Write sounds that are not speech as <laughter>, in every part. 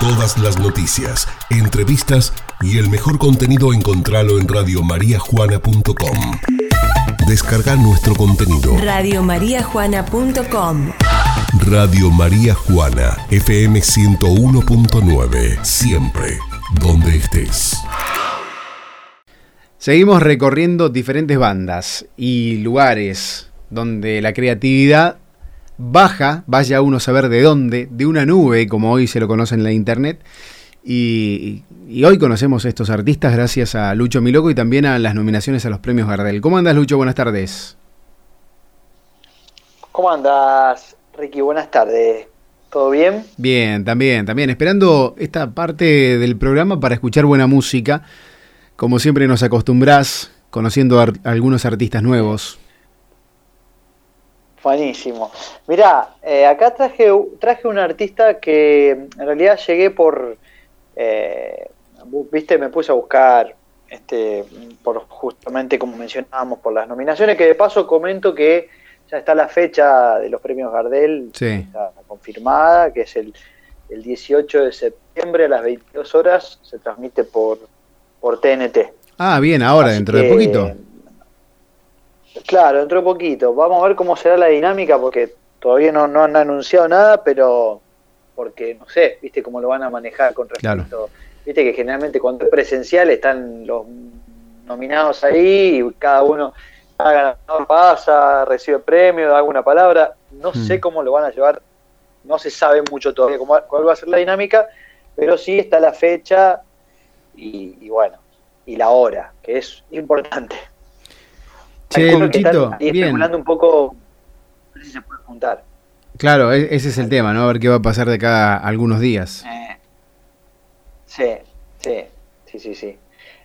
Todas las noticias, entrevistas y el mejor contenido encontralo en radiomariajuana.com. Descarga nuestro contenido. Radiomariajuana.com Radio María Juana, FM 101.9. Siempre, donde estés. Seguimos recorriendo diferentes bandas y lugares donde la creatividad baja, vaya uno a saber de dónde, de una nube, como hoy se lo conoce en la internet. Y, y hoy conocemos a estos artistas gracias a Lucho Miloco y también a las nominaciones a los premios Gardel. ¿Cómo andas, Lucho? Buenas tardes. ¿Cómo andas, Ricky? Buenas tardes. ¿Todo bien? Bien, también, también. Esperando esta parte del programa para escuchar buena música. Como siempre nos acostumbrás, conociendo a algunos artistas nuevos. Buenísimo. Mirá, eh, acá traje, traje un artista que en realidad llegué por, eh, viste, me puse a buscar, este, por justamente como mencionábamos, por las nominaciones, que de paso comento que ya está la fecha de los premios Gardel, está confirmada, que es el, el 18 de septiembre a las 22 horas, se transmite por, por TNT. Ah, bien, ahora, dentro de poquito. Claro, dentro de poquito. Vamos a ver cómo será la dinámica porque todavía no, no han anunciado nada, pero porque no sé, viste cómo lo van a manejar con respecto. Viste que generalmente cuando es presencial están los nominados ahí y cada uno cada ganador pasa, recibe premio, da alguna palabra. No sé hmm. cómo lo van a llevar, no se sabe mucho todavía cómo, cuál va a ser la dinámica, pero sí está la fecha y, y bueno, y la hora, que es importante. Che, Luchito, y especulando un poco, no sé si se puede juntar. Claro, e-, ese es el tema, ¿no? A ver qué va a pasar de cada algunos días. Eh, sí, sí, sí, sí, sí.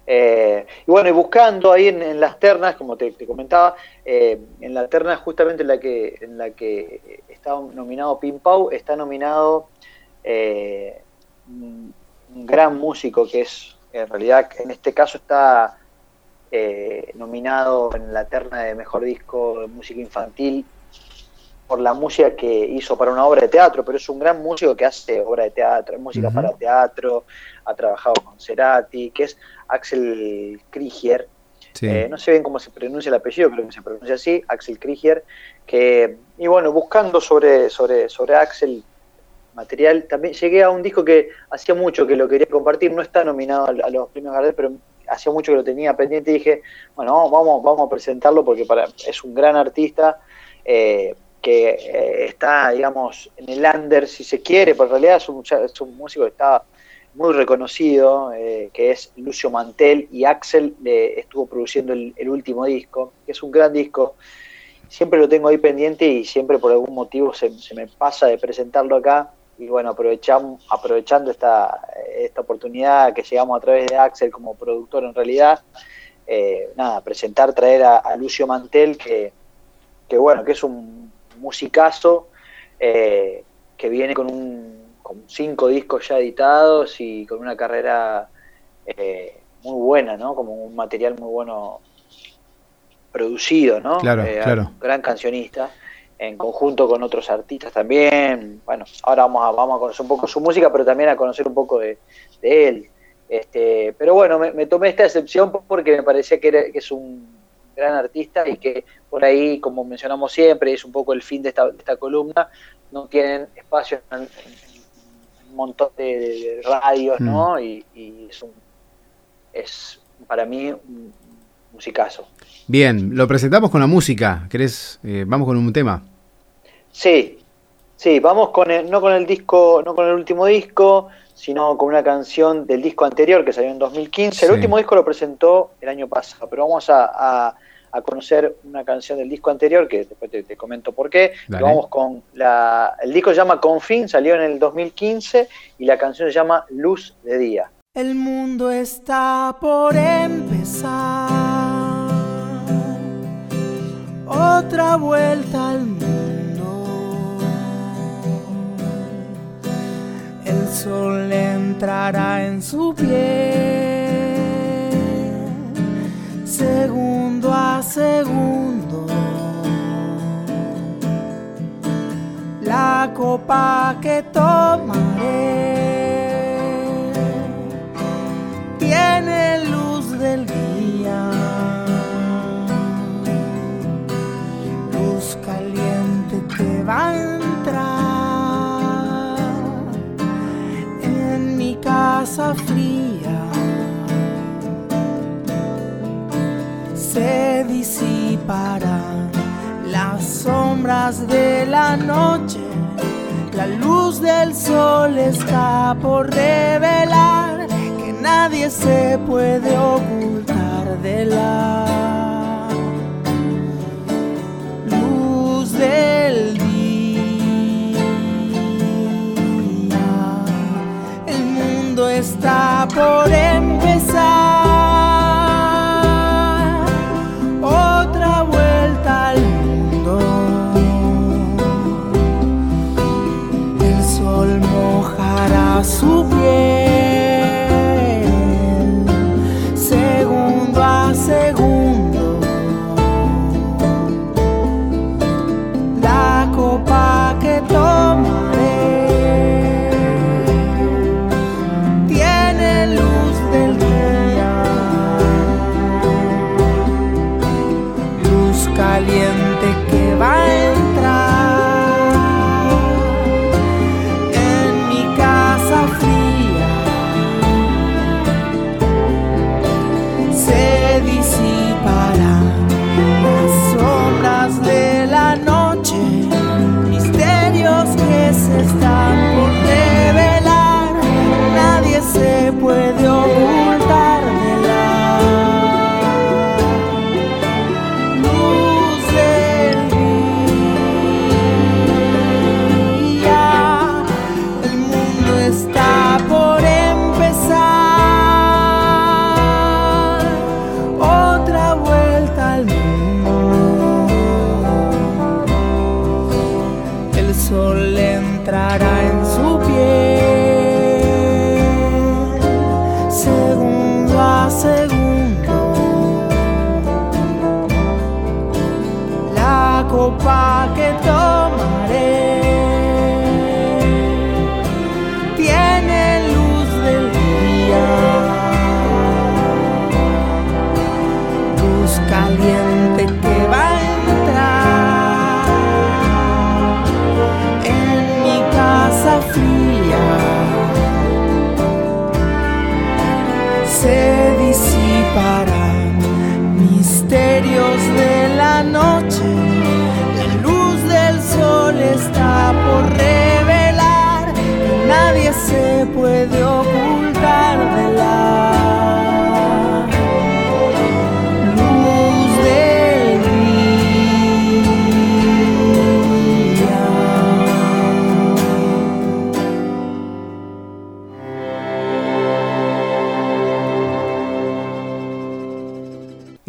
Eh, y bueno, y buscando ahí en, las ternas, como te, comentaba, eh, en la terna justamente en la que en la que está nominado Pim Pau, está nominado un, un gran músico que es, en realidad, en este caso está eh, nominado en la terna de mejor disco de música infantil por la música que hizo para una obra de teatro, pero es un gran músico que hace obra de teatro, música para teatro, ha trabajado con Cerati, que es Axel Krieger. Eh, no sé bien cómo se pronuncia el apellido, creo que se pronuncia así, Axel Krieger, que, y bueno, buscando sobre, sobre, sobre Axel material, también llegué a un disco que hacía mucho que lo quería compartir, no está nominado a, los premios Gardel, pero hacía mucho que lo tenía pendiente y dije, bueno, vamos, vamos a presentarlo porque para, es un gran artista eh, que eh, está, digamos, en el under si se quiere, pero en realidad es un, músico que está muy reconocido, eh, que es Lucio Mantel, y Axel estuvo produciendo el, último disco, que es un gran disco. Siempre lo tengo ahí pendiente y siempre por algún motivo se, se me pasa de presentarlo acá y bueno, aprovechamos, aprovechando esta, esta oportunidad que llegamos a través de Axel como productor en realidad, eh, nada, presentar, traer a, Lucio Mantel, que, que, bueno, que es un musicazo, eh, que viene con, un, con cinco discos ya editados y con una carrera eh, muy buena, ¿no? Como un material muy bueno producido, ¿no? Claro, claro. Gran cancionista en conjunto con otros artistas también. Bueno, ahora vamos a, vamos a conocer un poco su música, pero también a conocer un poco de, él. Este, pero bueno, me, tomé esta excepción porque me parecía que, es un gran artista y que por ahí, como mencionamos siempre, es un poco el fin de esta, esta columna, no tienen espacio en, un montón de, radios, ¿no? Mm. Y, es, un, es para mí un musicazo. Bien, lo presentamos con la música. ¿Querés? Eh, vamos con un tema. Sí, sí, vamos con el, no con el disco, no con el último disco, sino con una canción del disco anterior que salió en 2015. El último disco lo presentó el año pasado, pero vamos a, conocer una canción del disco anterior, que después te, comento por qué. Vamos con la, el disco se llama Confín, salió en el 2015 y la canción se llama Luz de Día. El mundo está por empezar otra vuelta al mundo. El sol entrará en su piel, segundo a segundo. La copa que tomaré tiene luz del día. va a entrar en mi casa fría. Se disiparán las sombras de la noche. La luz del sol está por revelar que nadie se puede ocultar de la luz del día. Por empezar. Otra vuelta al mundo. El sol mojará su piel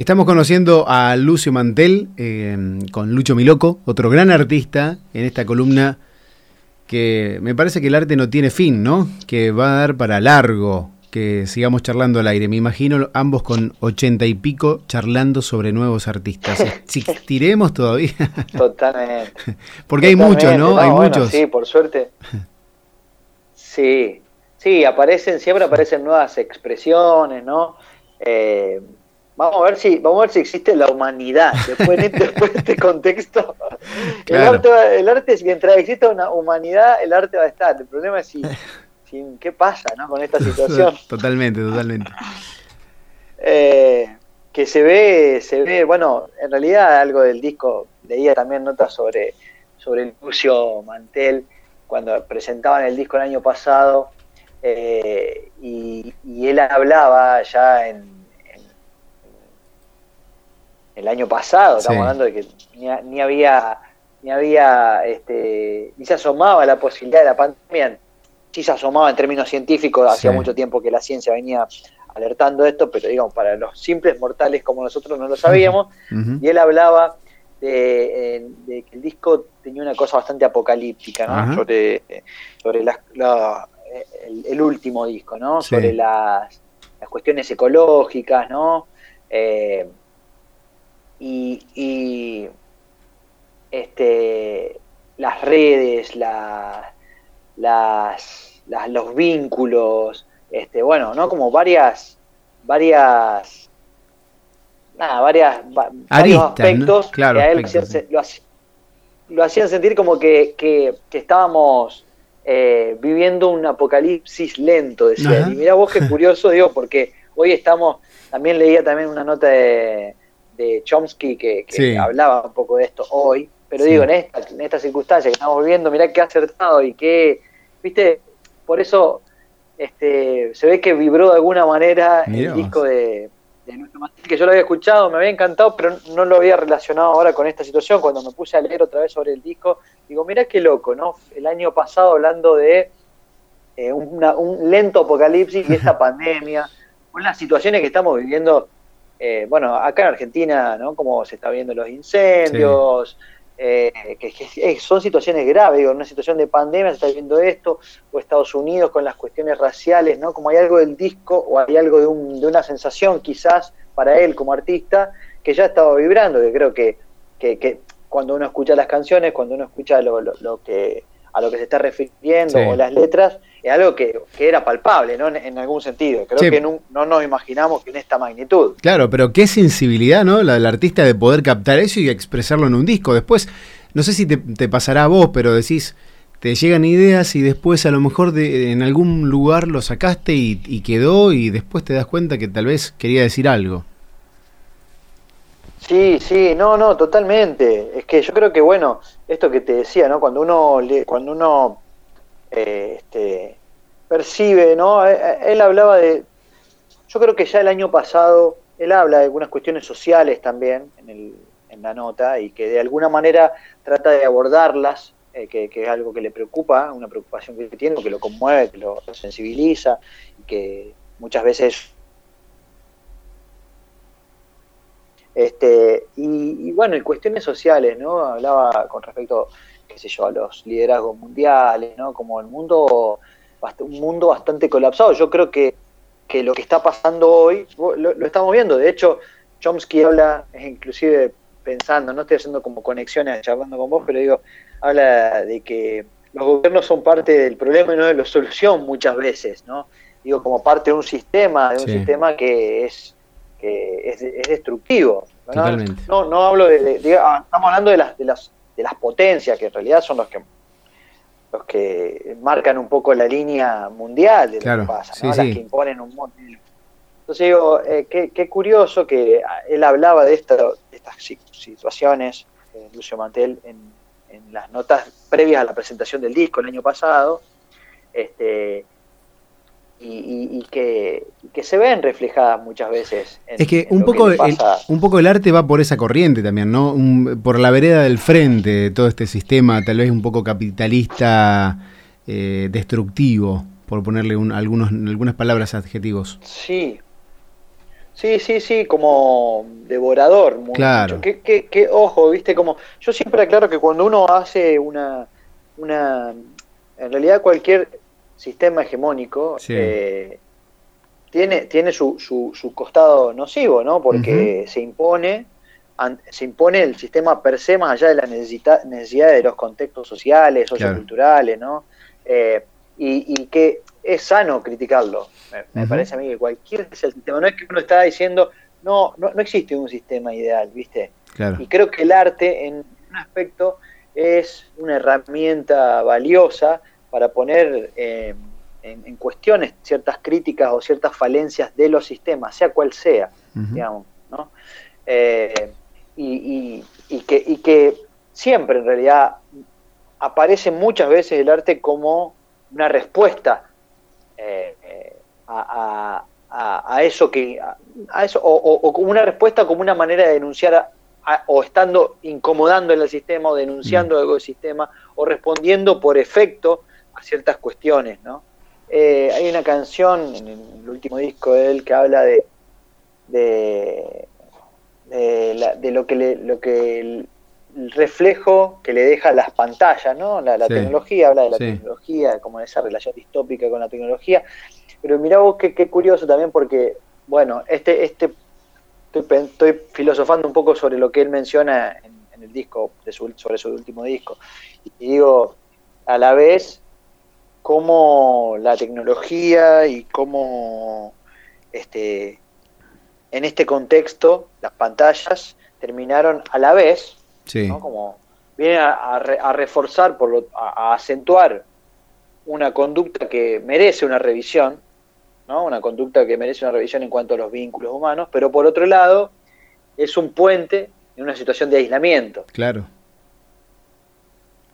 Estamos conociendo a Lucio Mantel eh, con Lucho Miloco, otro gran artista en esta columna que me parece que el arte no tiene fin, ¿no? Que va a dar para largo, que sigamos charlando al aire. Me imagino ambos con ochenta y pico charlando sobre nuevos artistas. <laughs> ¿Existiremos todavía? Totalmente. <laughs> Porque hay muchos, ¿no? hay bueno, muchos. Sí, por suerte. Sí, sí, aparecen, siempre aparecen nuevas expresiones, ¿no? Eh, vamos a ver si, vamos a ver si existe la humanidad después, este, <laughs> después de este contexto. Claro. El, arte, el arte, mientras exista una humanidad, el arte va a estar. El problema es si, <laughs> si qué pasa, ¿no? Con esta situación. <laughs> Totalmente, totalmente. Eh, que se ve, se ve, bueno, en realidad algo del disco, leía también notas sobre, sobre Lucio Mantel cuando presentaban el disco el año pasado, eh, y, y él hablaba ya en- el año pasado, estamos Sí. hablando de que ni, ha- ni había, ni había, este, ni se asomaba la posibilidad de la pandemia, sí se asomaba en términos científicos, hacía Sí. mucho tiempo que la ciencia venía alertando esto, pero digamos, para los simples mortales como nosotros no lo sabíamos, y él hablaba de, eh, de que el disco tenía una cosa bastante apocalíptica, ¿no? Sobre, sobre la- el, el último disco, ¿no? Sí. Sobre las, las cuestiones ecológicas, ¿no? Eh, y, y, este, las redes, la- las, las- los vínculos, este, bueno, ¿no? Como varias, varias, nada, varias, va- varios aspectos Claro, que a él aspectos, se- lo, hacían sentir como que, que- que estábamos eh, viviendo un apocalipsis lento, decía. Ajá. Y mira vos qué curioso, digo, porque hoy estamos, también leía también una nota de, de Chomsky que, que Sí. hablaba un poco de esto hoy, pero Sí. digo, en esta, en esta circunstancia que estamos viviendo, mirá qué acertado y qué, viste, por eso este, se ve que vibró de alguna manera Mirá el disco de, de Lucho Matil, que yo lo había escuchado, me había encantado, pero no lo había relacionado ahora con esta situación. Cuando me puse a leer otra vez sobre el disco, digo, mirá qué loco, ¿no? El año pasado hablando de eh, una- un lento apocalipsis y esta <laughs> pandemia, con las situaciones que estamos viviendo, eh, bueno, acá en Argentina, ¿no? Como se está viendo los incendios, eh, que, son situaciones graves, digo, en una situación de pandemia se está viendo esto, o Estados Unidos con las cuestiones raciales, ¿no? Como hay algo del disco o hay algo de, un- de una sensación quizás para él como artista que ya estaba vibrando, que creo que, que, cuando uno escucha las canciones, cuando uno escucha lo que a lo que se está refiriendo Sí. o las letras, es algo que, que era palpable, ¿no? En, en algún sentido. Creo Sí. que no, no nos imaginamos que en esta magnitud. Claro, pero qué sensibilidad, ¿no? La del artista de poder captar eso y expresarlo en un disco. Después, no sé si te, te pasará a vos, pero decís, te llegan ideas y después a lo mejor de, en algún lugar lo sacaste y, y quedó y después te das cuenta que tal vez quería decir algo. Sí, sí, no, no, totalmente. Es que yo creo que, bueno, esto que te decía, ¿no? Cuando uno, le- cuando uno eh, este, percibe, ¿no? Eh, eh, Él hablaba de, yo creo que ya el año pasado, él habla de algunas cuestiones sociales también en, el, en la nota y que de alguna manera trata de abordarlas, eh, que, que es algo que le preocupa, una preocupación que tiene, que lo conmueve, que lo sensibiliza y que muchas veces Este, y, y bueno, y cuestiones sociales, ¿no? Hablaba con respecto, qué sé yo, a los liderazgos mundiales, ¿no? Como el mundo, un mundo bastante colapsado. Yo creo que, que lo que está pasando hoy, lo, lo estamos viendo. De hecho, Chomsky habla, es inclusive pensando, no estoy haciendo como conexiones charlando con vos, pero digo, habla de que los gobiernos son parte del problema y no de la solución muchas veces, ¿no? Digo, como parte de un sistema, de un Sí. sistema que es que es, es destructivo. ¿no? No, no hablo de, de- de- ah, estamos hablando de las, de las de las potencias que en realidad son los que los que marcan un poco la línea mundial de Claro, lo que pasa, ¿no? sí. las que imponen un modelo. Entonces digo, eh, qué, qué curioso que él hablaba de, esta- de estas si- situaciones, eh, Lucio Mantel, en, en las notas previas a la presentación del disco el año pasado, este, y, y- y que, que se ven reflejadas muchas veces. en- Es que un poco, el, pasa. un poco el arte va por esa corriente también, ¿no? Un- por la vereda del frente de todo este sistema, tal vez un poco capitalista, eh, destructivo, por ponerle un- algunos, algunas palabras adjetivos. Sí. Sí, sí, sí, como devorador. muy- Claro. mucho. Que, que- que, ojo, viste, como. Yo siempre aclaro que cuando uno hace una. una en realidad, cualquier sistema hegemónico Sí. eh, tiene, tiene su, su, su costado nocivo, ¿no? Porque se impone. an- Se impone el sistema per se más allá de la necesita- necesidad de los contextos sociales, socioculturales, ¿no? Eh, y, y que es sano criticarlo. Me, parece a mí que cualquier que sea el sistema, no es que uno está diciendo, no, no, no existe un sistema ideal, ¿viste? Claro. Y creo que el arte, en un aspecto, es una herramienta valiosa para poner eh, en, en cuestiones ciertas críticas o ciertas falencias de los sistemas, sea cual sea, digamos, ¿no? Eh, y, y- y que, y que siempre en realidad aparece muchas veces el arte como una respuesta eh, eh, a, a- a- a eso que a, eso o, o- o como una respuesta como una manera de denunciar a- a- o estando incomodando en el sistema o denunciando algo del sistema o respondiendo por efecto a ciertas cuestiones no Eh, hay una canción en el último disco de él que habla de de, de, la- de lo que le- lo que el, el reflejo que le deja las pantallas, ¿no? La, la Sí. tecnología, habla de la Sí. tecnología, como de esa relación distópica con la tecnología. Pero mirá vos qué, qué curioso también porque, bueno, este, este estoy, estoy filosofando un poco sobre lo que él menciona en, en el disco, de su- sobre su último disco. Y digo, a la vez, cómo la tecnología y cómo este, en este contexto las pantallas terminaron a la vez, Sí. ¿no? como vienen a, a re- a reforzar, por lo- a, a acentuar una conducta que merece una revisión, ¿no? una conducta que merece una revisión en cuanto a los vínculos humanos, pero por otro lado es un puente en una situación de aislamiento. Claro.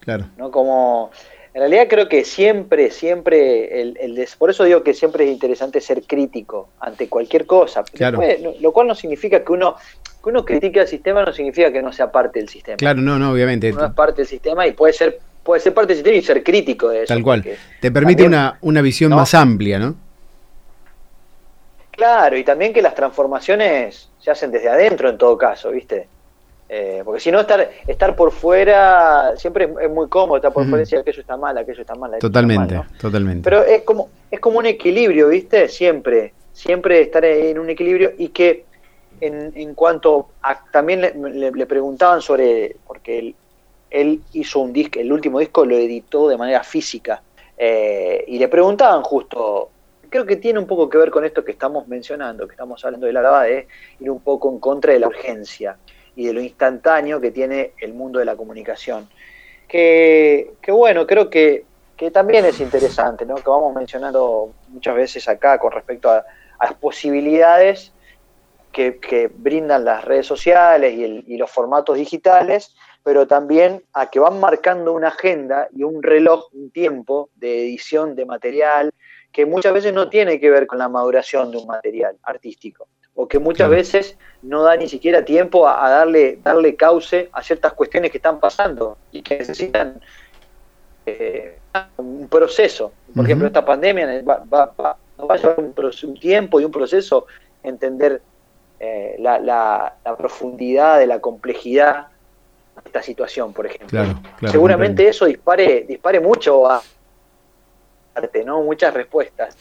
Claro. ¿no? Como, en realidad creo que siempre, siempre, el, por eso digo que siempre es interesante ser crítico ante cualquier cosa. Claro. lo, cual no significa que uno, que uno critique al sistema, no significa que no sea parte del sistema. Claro, no, no, obviamente. Uno es parte del sistema y puede ser puede ser parte del sistema y ser crítico de eso. Tal cual. Te permite una, una visión más amplia, ¿no? Claro, y también que las transformaciones se hacen desde adentro en todo caso, ¿viste? Eh, porque si no, estar, estar por fuera siempre es, muy cómodo, estar por fuera y decir aquello está mal, aquello está mal. Totalmente, totalmente. Pero es como, es como un equilibrio, ¿viste? Siempre, siempre estar en un equilibrio y que en, en cuanto a, también le, preguntaban sobre, porque él, él hizo un disco, el último disco lo editó de manera física, eh, y le preguntaban justo, creo que tiene un poco que ver con esto que estamos mencionando, que estamos hablando de la de ir un poco en contra de la urgencia y de lo instantáneo que tiene el mundo de la comunicación. Que, bueno, creo que, también es interesante, ¿no? que vamos mencionando muchas veces acá con respecto a, las posibilidades que, brindan las redes sociales y, los formatos digitales, pero también a que van marcando una agenda y un reloj, un tiempo de edición de material, que muchas veces no tiene que ver con la maduración de un material artístico, o que muchas veces no da ni siquiera tiempo a, darle, darle cauce a ciertas cuestiones que están pasando y que necesitan eh, un proceso. Por ejemplo, esta pandemia va, va, a llevar un, tiempo y un proceso entender eh, la, la, profundidad de la complejidad de esta situación, por ejemplo. Seguramente eso dispare, dispare mucho a ¿no? Muchas respuestas.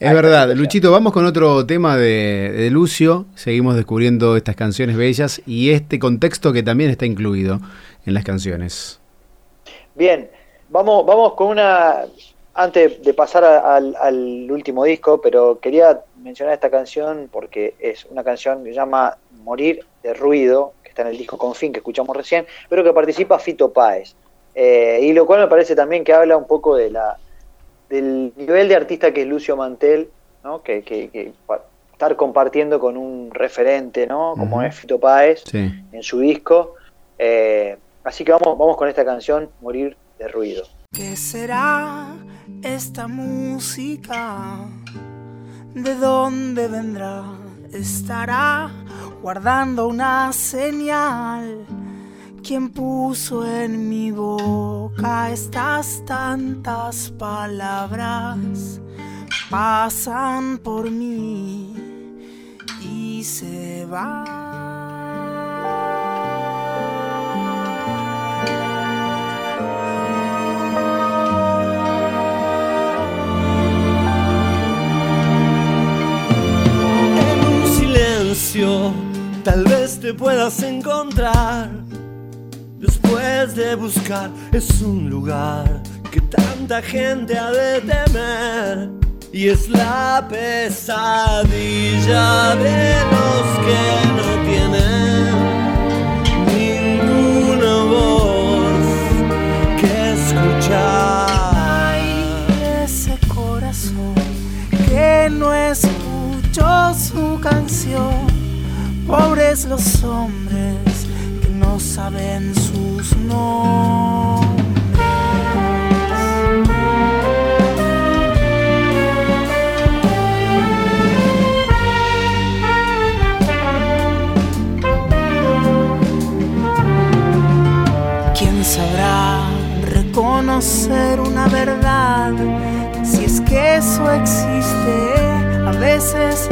Es verdad, Luchito, vamos con otro tema de, Lucio. Seguimos descubriendo estas canciones bellas y este contexto que también está incluido en las canciones. Bien, vamos, vamos con una. Antes de pasar al, último disco, pero quería mencionar esta canción porque es una canción que se llama Morir de Ruido, que está en el disco Confín que escuchamos recién, pero que participa Fito Páez. Eh, y lo cual me parece también que habla un poco de la, del nivel de artista que es Lucio Mantel, ¿no? que, que, estar compartiendo con un referente, ¿no? como es Fito Páez en su disco. Eh, así que vamos, vamos con esta canción, Morir de Ruido. ¿Qué será esta música? ¿De dónde vendrá? ¿Estará guardando una señal? ¿Quién puso en mi boca estas tantas palabras? Pasan por mí y se van. Tal vez te puedas encontrar después de buscar es un lugar que tanta gente ha de temer y es la pesadilla de los que no tienen ninguna voz que escuchar. Ay, ese corazón que no escuchó su canción, pobres los hombres no saben sus ¿Quién sabrá reconocer una verdad? Si es que eso existe, a veces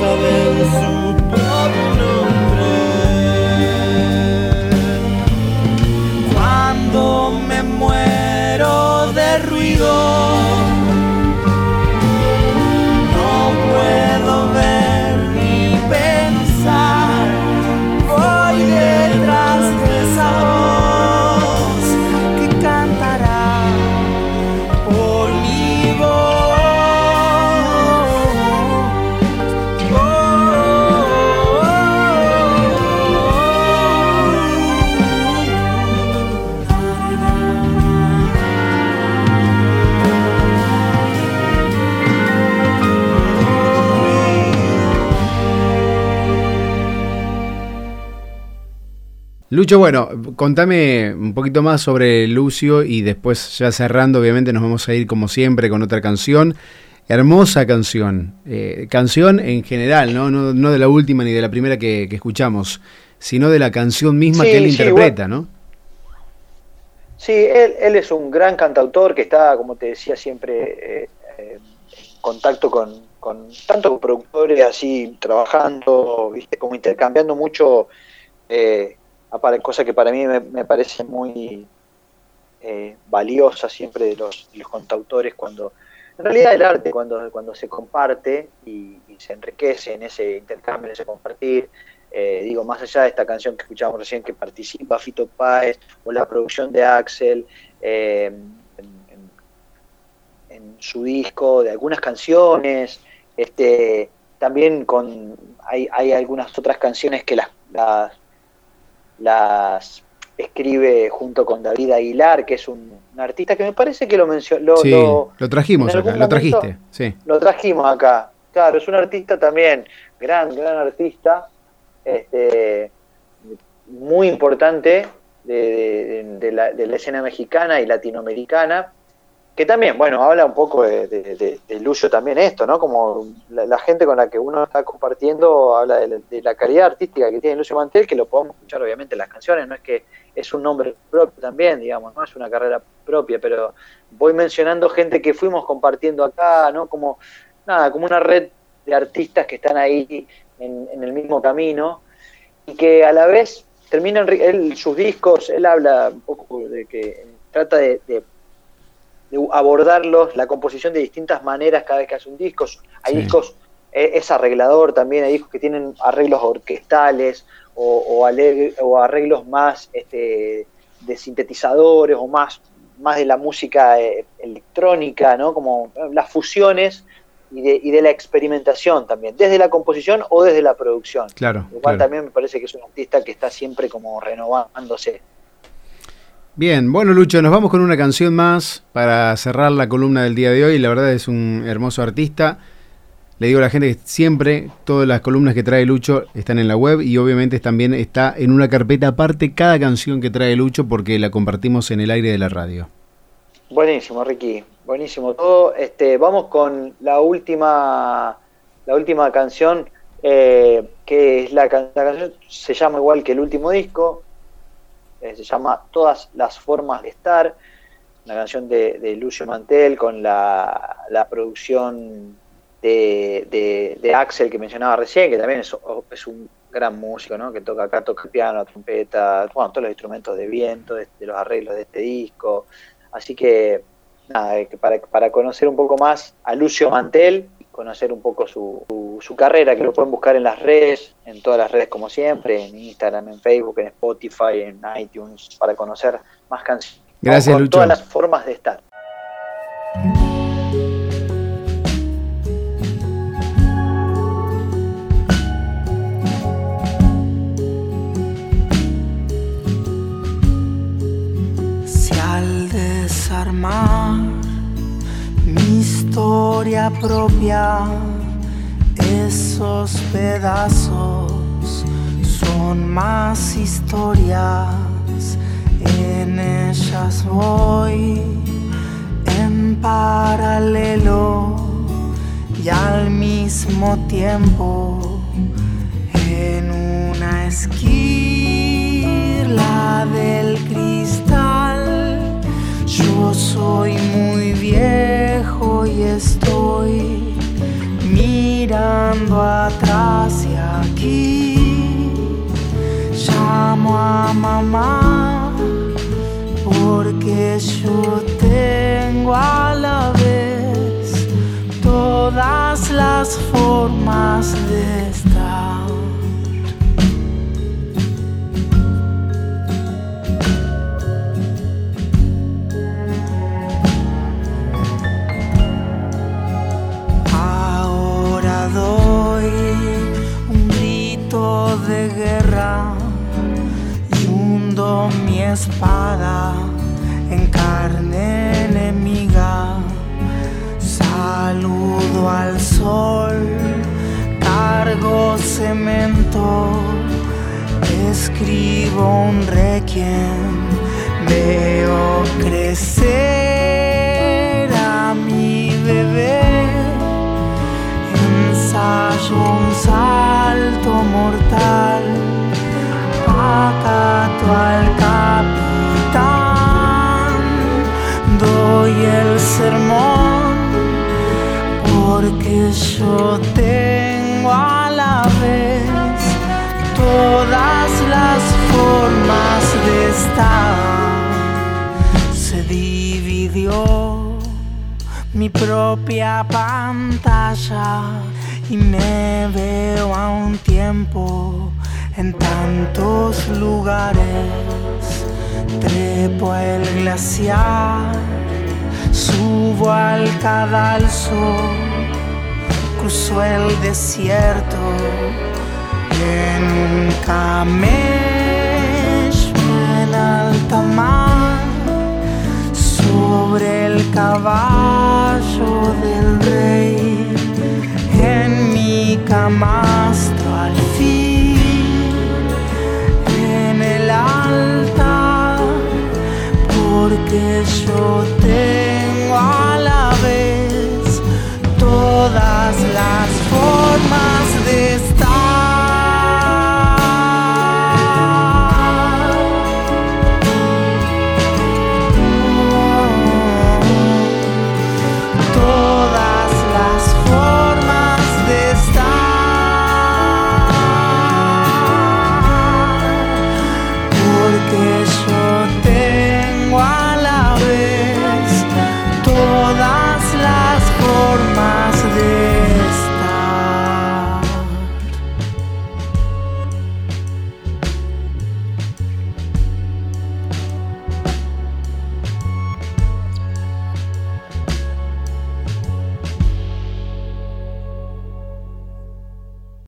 saben su propio nombre. Cuando me muero de ruido. Lucho, bueno, contame un poquito más sobre Lucio y después ya cerrando, obviamente nos vamos a ir como siempre con otra canción. Hermosa canción, eh, canción en general, ¿no? ¿no? de la última ni de la primera que, escuchamos, sino de la canción misma que él interpreta, ¿no? Sí, él, él, es un gran cantautor que está, como te decía, siempre eh, en contacto con, con, tanto con productores así, trabajando, ¿viste? como intercambiando mucho eh, cosa que para mí me, parece muy eh, valiosa siempre de los, los cantautores cuando en realidad el arte cuando, cuando se comparte y, se enriquece en ese intercambio, en ese compartir, eh, digo, más allá de esta canción que escuchamos recién que participa Fito Páez o la producción de Axel eh, en, su disco, de algunas canciones, este, también con hay, hay algunas otras canciones que las, las las escribe junto con David Aguilar, que es un, artista que me parece que lo mencionó. Sí, lo, trajimos acá, lo trajiste. Sí. Lo trajimos acá. Claro, es un artista también, gran, gran artista, este, muy importante de, la, de la escena mexicana y latinoamericana que también, bueno, habla un poco de, de, Lucio también esto, ¿no? Como la, gente con la que uno está compartiendo habla de, la calidad artística que tiene Lucio Mantel, que lo podemos escuchar obviamente en las canciones, no es que es un nombre propio también, digamos, no es una carrera propia, pero voy mencionando gente que fuimos compartiendo acá, ¿no? Como, nada, como una red de artistas que están ahí en, el mismo camino y que a la vez terminan, sus discos, él habla un poco de que trata de de abordarlos, la composición de distintas maneras cada vez que hace un disco. Hay discos, eh, es arreglador también, hay discos que tienen arreglos orquestales o, o, arreglos más este, de sintetizadores o más, más de la música eh, electrónica, ¿no? Como las fusiones y de, y de, la experimentación también, desde la composición o desde la producción. Claro. Lo cual también me parece que es un artista que está siempre como renovándose. Bien, bueno Lucho, nos vamos con una canción más para cerrar la columna del día de hoy. La verdad es un hermoso artista. Le digo a la gente que siempre todas las columnas que trae Lucho están en la web y obviamente también está en una carpeta aparte cada canción que trae Lucho porque la compartimos en el aire de la radio. Buenísimo, Ricky. Buenísimo todo. Este, vamos con la última, la última canción eh, que es la, la canción se llama igual que el último disco, eh, se llama Todas las formas de estar, una canción de, Lucio Mantel con la, producción de, Axel que mencionaba recién, que también es, un gran músico, ¿no? que toca acá, toca piano, trompeta, bueno, todos los instrumentos de viento, de, los arreglos de este disco. Así que, nada, para, para conocer un poco más a Lucio Mantel, conocer un poco su, su, carrera, que lo pueden buscar en las redes, en todas las redes como siempre, en Instagram, en Facebook, en Spotify, en iTunes, para conocer más canciones. Gracias, con Todas las formas de estar. Si al desarmar historia propia. Esos pedazos son más historias. En ellas voy en paralelo y al mismo tiempo en una esquina del cristal. Soy muy viejo y estoy mirando atrás y aquí. Llamo a mamá porque yo tengo a la vez todas las formas de estar. Espada en carne enemiga. Saludo al sol, cargo cemento, escribo un requiem, veo crecer a mi bebé, ensayo un salto mortal, acato al capitán, doy el sermón, porque yo tengo a la vez todas las formas de estar. Se dividió mi propia pantalla y me veo a un tiempo en tantos lugares. Trepo el glaciar, subo al cadalso, cruzo el desierto en un camello en alta mar sobre el caballo del rey en mi camastro porque yo tengo a la vez todas las formas de estar.